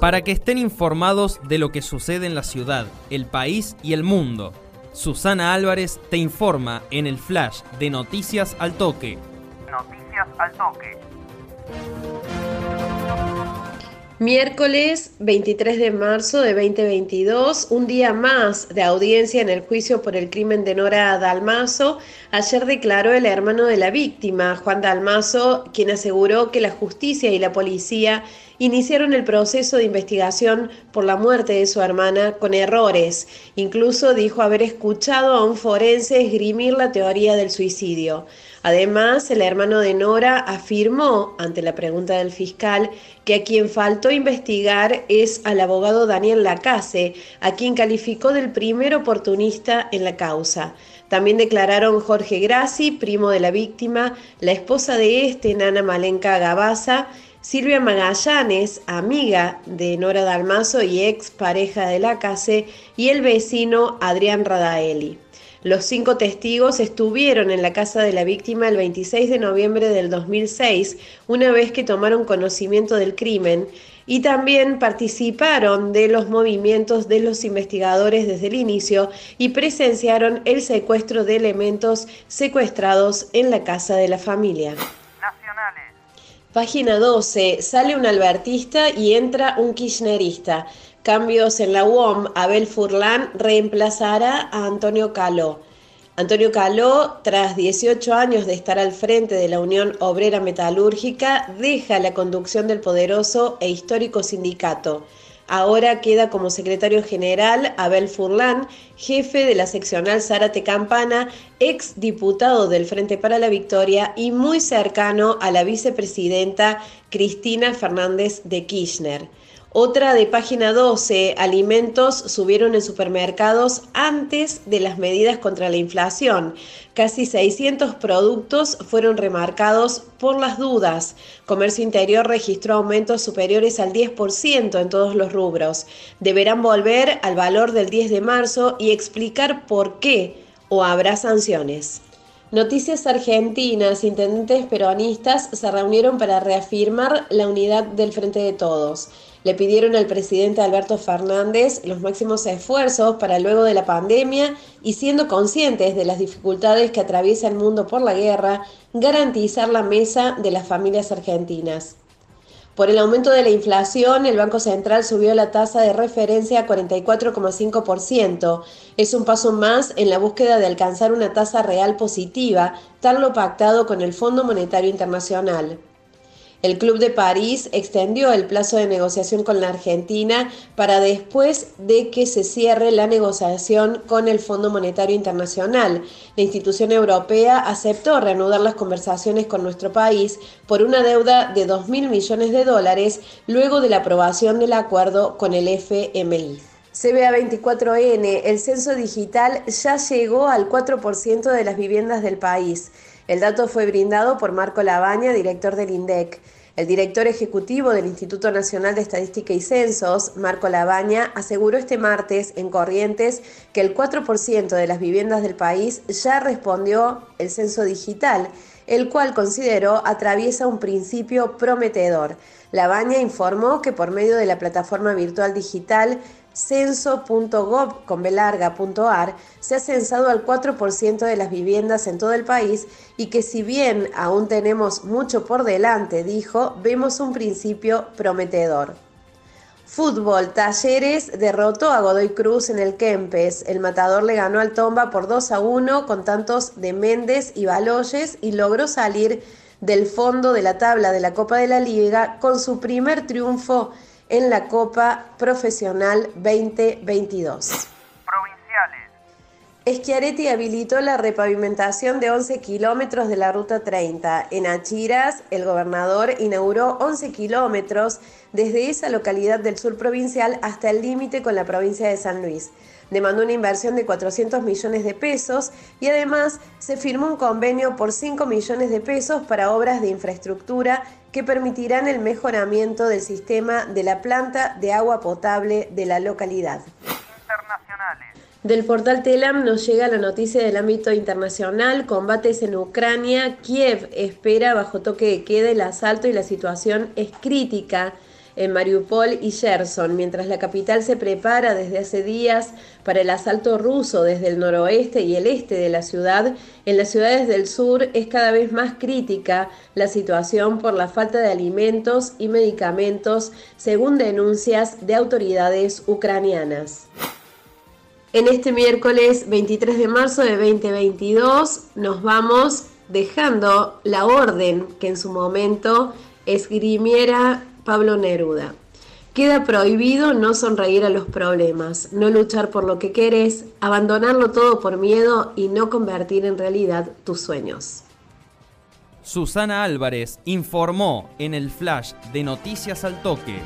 para que estén informados de lo que sucede en la ciudad, el país y el mundo. Susana Álvarez te informa en el flash de Noticias al Toque. Noticias al Toque. Miércoles 23 de marzo de 2022, un día más de audiencia en el juicio por el crimen de Nora Dalmazo. Ayer declaró el hermano de la víctima, Juan Dalmazo, quien aseguró que la justicia y la policía iniciaron el proceso de investigación por la muerte de su hermana con errores. Incluso dijo haber escuchado a un forense esgrimir la teoría del suicidio. Además, el hermano de Nora afirmó, ante la pregunta del fiscal, que a quien faltó investigar es al abogado Daniel Lacase, a quien calificó del primer oportunista en la causa. También declararon Jorge Grassi, primo de la víctima, la esposa de este, Nana Malenka Gabaza, Silvia Magallanes, amiga de Nora Dalmazo y ex pareja de Lacase, y el vecino Adrián Radaeli. Los cinco testigos estuvieron en la casa de la víctima el 26 de noviembre del 2006, una vez que tomaron conocimiento del crimen, y también participaron de los movimientos de los investigadores desde el inicio y presenciaron el secuestro de elementos secuestrados en la casa de la familia. Página 12. Sale un albertista y entra un kirchnerista. Cambios en la UOM, Abel Furlan reemplazará a Antonio Caló. Antonio Caló, tras 18 años de estar al frente de la Unión Obrera Metalúrgica, deja la conducción del poderoso e histórico sindicato. Ahora queda como secretario general Abel Furlan, jefe de la seccional Zárate Campana, ex diputado del Frente para la Victoria y muy cercano a la vicepresidenta Cristina Fernández de Kirchner. Otra de página 12, alimentos subieron en supermercados antes de las medidas contra la inflación. Casi 600 productos fueron remarcados por las dudas. Comercio Interior registró aumentos superiores al 10% en todos los rubros. Deberán volver al valor del 10 de marzo y explicar por qué o habrá sanciones. Noticias argentinas, intendentes peronistas se reunieron para reafirmar la unidad del Frente de Todos. Le pidieron al presidente Alberto Fernández los máximos esfuerzos para luego de la pandemia y siendo conscientes de las dificultades que atraviesa el mundo por la guerra, garantizar la mesa de las familias argentinas. Por el aumento de la inflación, el Banco Central subió la tasa de referencia a 44,5%. Es un paso más en la búsqueda de alcanzar una tasa real positiva, tal lo pactado con el Fondo Monetario Internacional. El Club de París extendió el plazo de negociación con la Argentina para después de que se cierre la negociación con el Fondo Monetario Internacional. La institución europea aceptó reanudar las conversaciones con nuestro país por una deuda de 2.000 millones de dólares luego de la aprobación del acuerdo con el FMI. CBA24N, el censo digital ya llegó al 4% de las viviendas del país. El dato fue brindado por Marco Labaña, director del INDEC. El director ejecutivo del Instituto Nacional de Estadística y Censos, Marco Labaña, aseguró este martes en Corrientes que el 4% de las viviendas del país ya respondió el censo digital, el cual consideró atraviesa un principio prometedor. Labaña informó que por medio de la plataforma virtual digital censo.gov.ar se ha censado al 4% de las viviendas en todo el país y que si bien aún tenemos mucho por delante, dijo, vemos un principio prometedor. Fútbol, Talleres derrotó a Godoy Cruz en el Kempes. El matador le ganó al Tomba por 2 a 1 con tantos de Méndez y Baloyes y logró salir del fondo de la tabla de la Copa de la Liga con su primer triunfo en la Copa Profesional 2022. Schiaretti habilitó la repavimentación de 11 kilómetros de la Ruta 30. En Achiras, el gobernador inauguró 11 kilómetros desde esa localidad del sur provincial hasta el límite con la provincia de San Luis demandó una inversión de 400 millones de pesos y además se firmó un convenio por 5 millones de pesos para obras de infraestructura que permitirán el mejoramiento del sistema de la planta de agua potable de la localidad. Del portal Telam nos llega la noticia del ámbito internacional, combates en Ucrania, Kiev espera bajo toque de queda el asalto y la situación es crítica en Mariupol y Gerson, mientras la capital se prepara desde hace días para el asalto ruso desde el noroeste y el este de la ciudad, en las ciudades del sur es cada vez más crítica la situación por la falta de alimentos y medicamentos, según denuncias de autoridades ucranianas. En este miércoles 23 de marzo de 2022 nos vamos dejando la orden que en su momento esgrimiera Pablo Neruda. Queda prohibido no sonreír a los problemas, no luchar por lo que querés, abandonarlo todo por miedo y no convertir en realidad tus sueños. Susana Álvarez informó en el flash de Noticias al Toque.